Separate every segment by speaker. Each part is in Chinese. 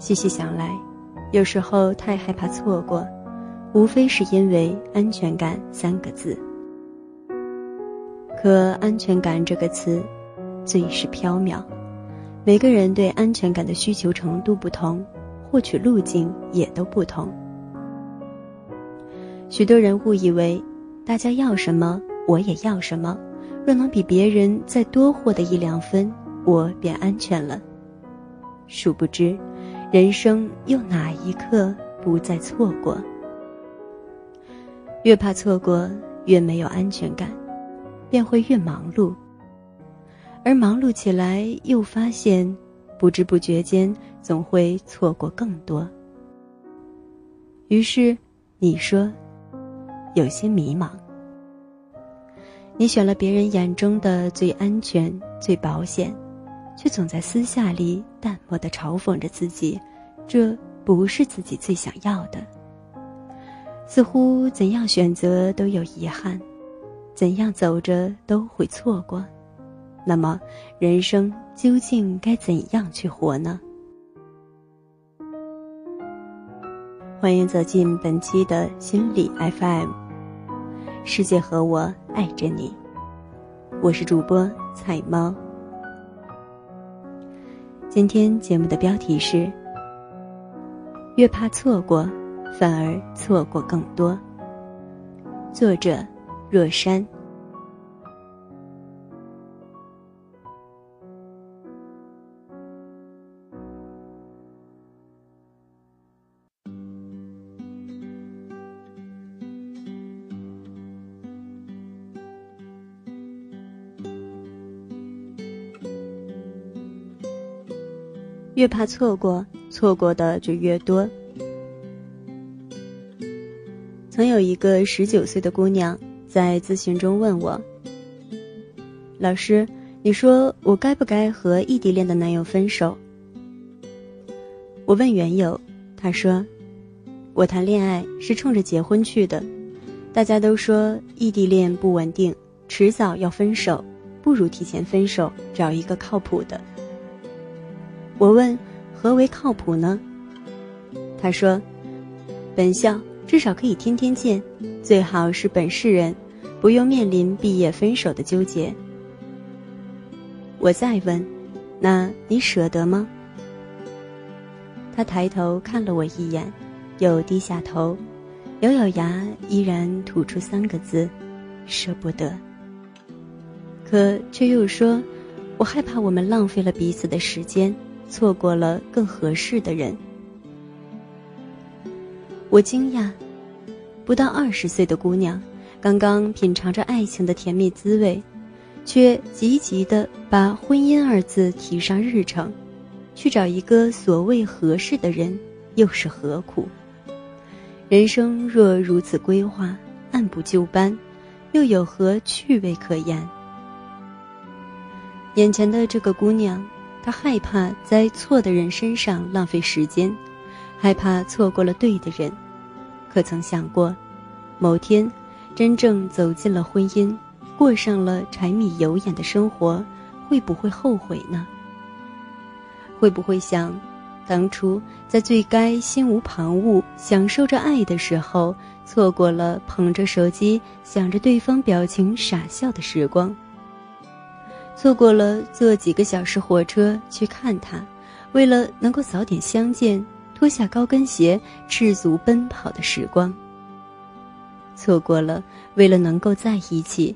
Speaker 1: 细细想来，有时候太害怕错过，无非是因为“安全感”三个字。可“安全感”这个词，最是缥缈，每个人对安全感的需求程度不同，获取路径也都不同。许多人误以为，大家要什么，我也要什么，若能比别人再多获得一两分，我便安全了。殊不知。人生又哪一刻不再错过？越怕错过，越没有安全感，便会越忙碌。而忙碌起来，又发现不知不觉间总会错过更多。于是，你说有些迷茫。你选了别人眼中的最安全、最保险。却总在私下里淡漠的嘲讽着自己，这不是自己最想要的。似乎怎样选择都有遗憾，怎样走着都会错过。那么，人生究竟该怎样去活呢？欢迎走进本期的心理 FM，世界和我爱着你，我是主播彩猫。今天节目的标题是：越怕错过，反而错过更多。作者：若山。越怕错过，错过的就越多。曾有一个十九岁的姑娘在咨询中问我：“老师，你说我该不该和异地恋的男友分手？”我问缘由，她说：“我谈恋爱是冲着结婚去的，大家都说异地恋不稳定，迟早要分手，不如提前分手，找一个靠谱的。”我问：“何为靠谱呢？”他说：“本校至少可以天天见，最好是本市人，不用面临毕业分手的纠结。”我再问：“那你舍得吗？”他抬头看了我一眼，又低下头，咬咬牙，依然吐出三个字：“舍不得。”可却又说：“我害怕我们浪费了彼此的时间。”错过了更合适的人，我惊讶，不到二十岁的姑娘，刚刚品尝着爱情的甜蜜滋味，却急急的把婚姻二字提上日程，去找一个所谓合适的人，又是何苦？人生若如此规划，按部就班，又有何趣味可言？眼前的这个姑娘。他害怕在错的人身上浪费时间，害怕错过了对的人，可曾想过，某天真正走进了婚姻，过上了柴米油盐的生活，会不会后悔呢？会不会想，当初在最该心无旁骛享受着爱的时候，错过了捧着手机想着对方表情傻笑的时光？错过了坐几个小时火车去看他，为了能够早点相见，脱下高跟鞋赤足奔跑的时光。错过了为了能够在一起，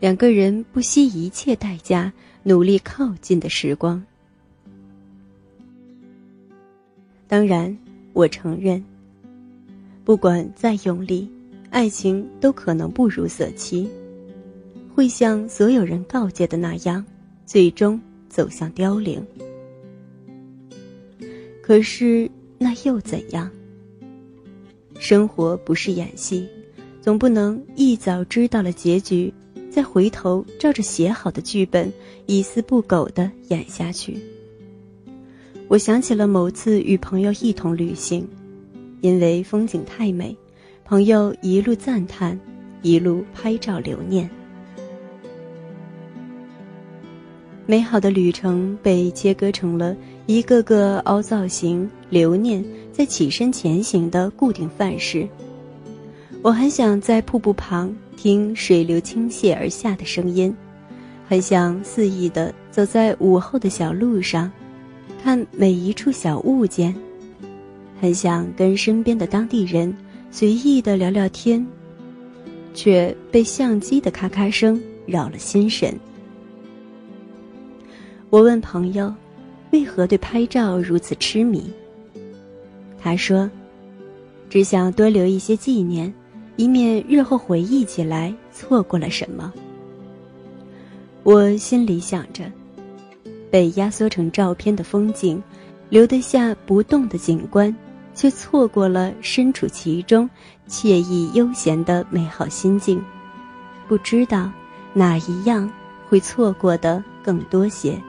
Speaker 1: 两个人不惜一切代价努力靠近的时光。当然，我承认，不管再用力，爱情都可能不如所期。会像所有人告诫的那样，最终走向凋零。可是那又怎样？生活不是演戏，总不能一早知道了结局，再回头照着写好的剧本一丝不苟的演下去。我想起了某次与朋友一同旅行，因为风景太美，朋友一路赞叹，一路拍照留念。美好的旅程被切割成了一个个凹造型、留念在起身前行的固定范式。我很想在瀑布旁听水流倾泻而下的声音，很想肆意地走在午后的小路上，看每一处小物件，很想跟身边的当地人随意地聊聊天，却被相机的咔咔声扰了心神。我问朋友。为何对拍照如此痴迷？他说：“只想多留一些纪念，以免日后回忆起来错过了什么。”我心里想着，被压缩成照片的风景，留得下不动的景观，却错过了身处其中惬意悠闲的美好心境。不知道哪一样会错过的更多些。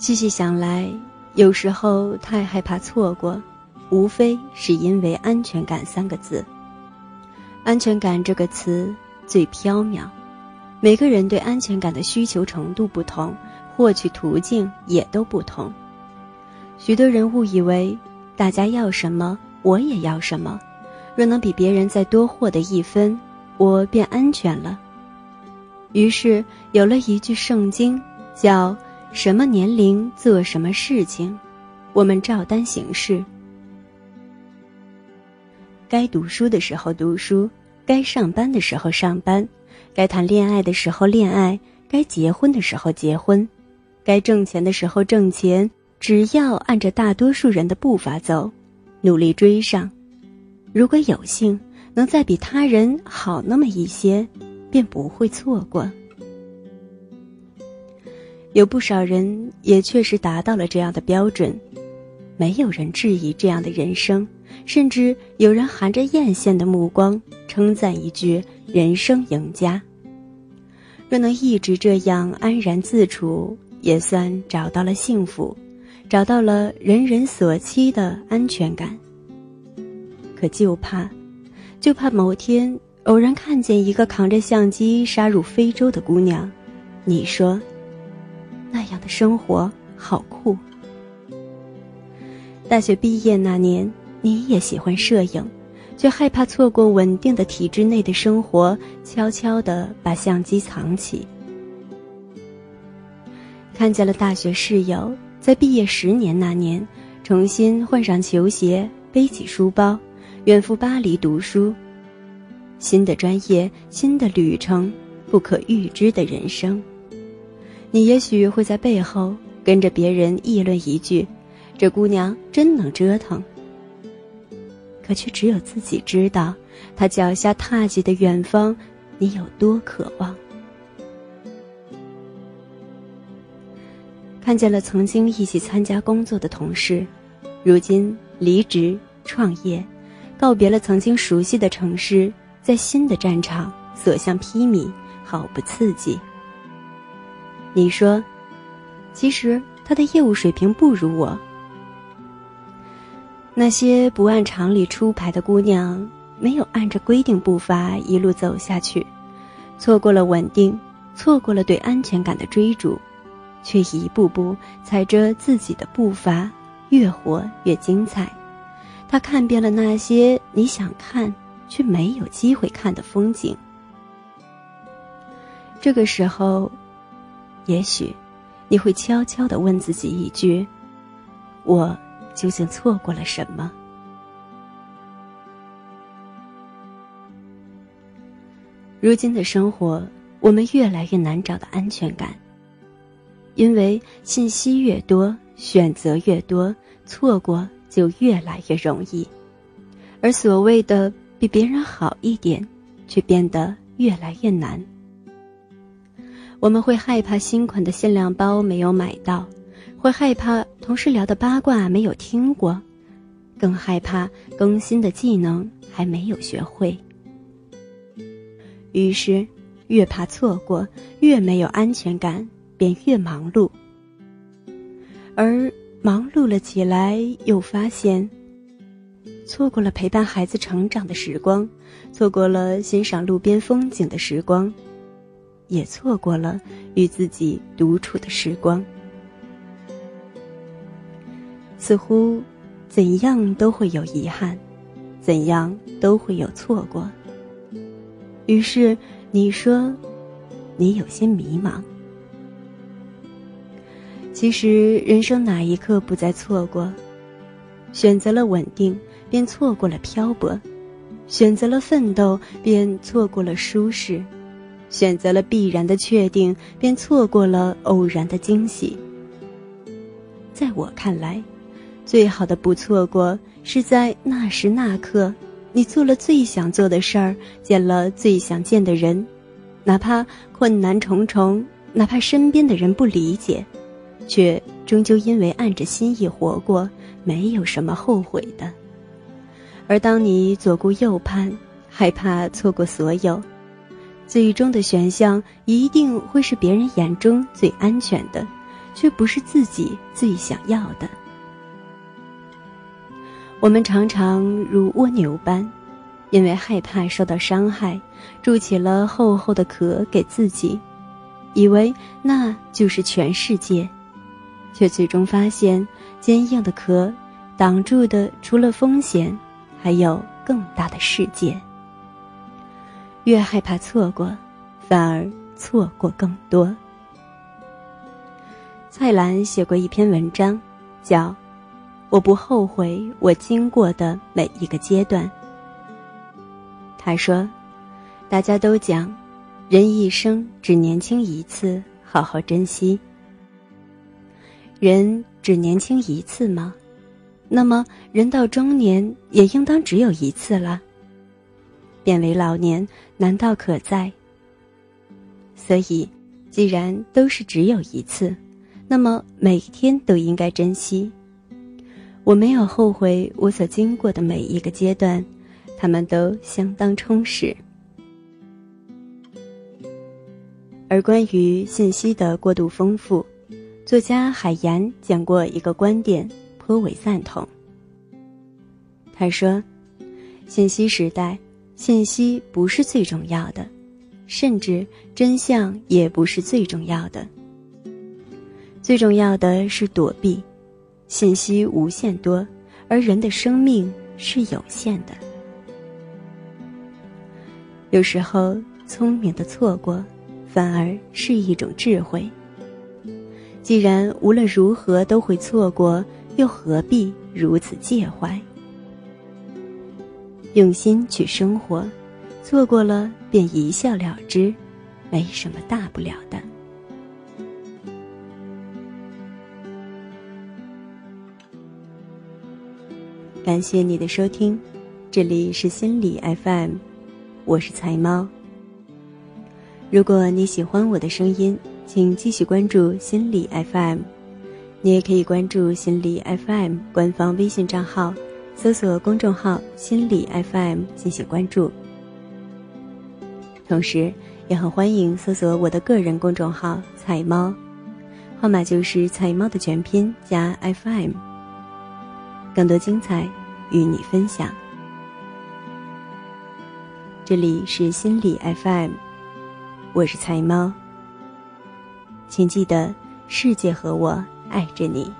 Speaker 1: 细细想来，有时候太害怕错过，无非是因为“安全感”三个字。安全感这个词最飘渺，每个人对安全感的需求程度不同，获取途径也都不同。许多人误以为，大家要什么，我也要什么，若能比别人再多获得一分，我便安全了。于是有了一句圣经，叫。什么年龄做什么事情，我们照单行事。该读书的时候读书，该上班的时候上班，该谈恋爱的时候恋爱，该结婚的时候结婚，该挣钱的时候挣钱。只要按着大多数人的步伐走，努力追上，如果有幸能再比他人好那么一些，便不会错过。有不少人也确实达到了这样的标准，没有人质疑这样的人生，甚至有人含着艳羡的目光称赞一句“人生赢家”。若能一直这样安然自处，也算找到了幸福，找到了人人所期的安全感。可就怕，就怕某天偶然看见一个扛着相机杀入非洲的姑娘，你说？样的生活好酷。大学毕业那年，你也喜欢摄影，却害怕错过稳定的体制内的生活，悄悄地把相机藏起。看见了大学室友在毕业十年那年，重新换上球鞋，背起书包，远赴巴黎读书。新的专业，新的旅程，不可预知的人生。你也许会在背后跟着别人议论一句：“这姑娘真能折腾。”可却只有自己知道，她脚下踏起的远方，你有多渴望。看见了曾经一起参加工作的同事，如今离职创业，告别了曾经熟悉的城市，在新的战场所向披靡，毫不刺激。你说，其实他的业务水平不如我。那些不按常理出牌的姑娘，没有按着规定步伐一路走下去，错过了稳定，错过了对安全感的追逐，却一步步踩着自己的步伐，越活越精彩。他看遍了那些你想看却没有机会看的风景。这个时候。也许，你会悄悄地问自己一句：“我究竟错过了什么？”如今的生活，我们越来越难找到安全感，因为信息越多，选择越多，错过就越来越容易，而所谓的比别人好一点，却变得越来越难。我们会害怕新款的限量包没有买到，会害怕同事聊的八卦没有听过，更害怕更新的技能还没有学会。于是，越怕错过，越没有安全感，便越忙碌。而忙碌了起来，又发现错过了陪伴孩子成长的时光，错过了欣赏路边风景的时光。也错过了与自己独处的时光。似乎，怎样都会有遗憾，怎样都会有错过。于是你说，你有些迷茫。其实，人生哪一刻不再错过？选择了稳定，便错过了漂泊；选择了奋斗，便错过了舒适；选择了必然的确定，便错过了偶然的惊喜。在我看来，最好的不错过，是在那时那刻，你做了最想做的事儿，见了最想见的人，哪怕困难重重，哪怕身边的人不理解，却终究因为按着心意活过。没有什么后悔的，而当你左顾右盼，害怕错过所有，最终的选项一定会是别人眼中最安全的，却不是自己最想要的。我们常常如蜗牛般，因为害怕受到伤害，筑起了厚厚的壳给自己，以为那就是全世界。却最终发现，坚硬的壳挡住的除了风险，还有更大的世界。越害怕错过，反而错过更多。蔡澜写过一篇文章，叫《我不后悔我经过的每一个阶段》。他说：“大家都讲，人一生只年轻一次，好好珍惜。”人只年轻一次吗？那么人到中年也应当只有一次了。变为老年，难道可在？所以，既然都是只有一次，那么每天都应该珍惜。我没有后悔我所经过的每一个阶段，他们都相当充实。而关于信息的过度丰富。作家海岩讲过一个观点，颇为赞同。他说：“信息时代，信息不是最重要的，甚至真相也不是最重要的。最重要的是躲避。信息无限多，而人的生命是有限的。有时候，聪明的错过，反而是一种智慧。”既然无论如何都会错过，又何必如此介怀？用心去生活，错过了便一笑了之，没什么大不了的。感谢你的收听，这里是心理 FM，我是财猫。如果你喜欢我的声音。请继续关注心理 FM，你也可以关注心理 FM 官方微信账号，搜索公众号“心理 FM” 进行关注。同时，也很欢迎搜索我的个人公众号“彩猫”，号码就是“彩猫”的全拼加 FM。更多精彩与你分享。这里是心理 FM，我是彩猫。请记得，世界和我爱着你。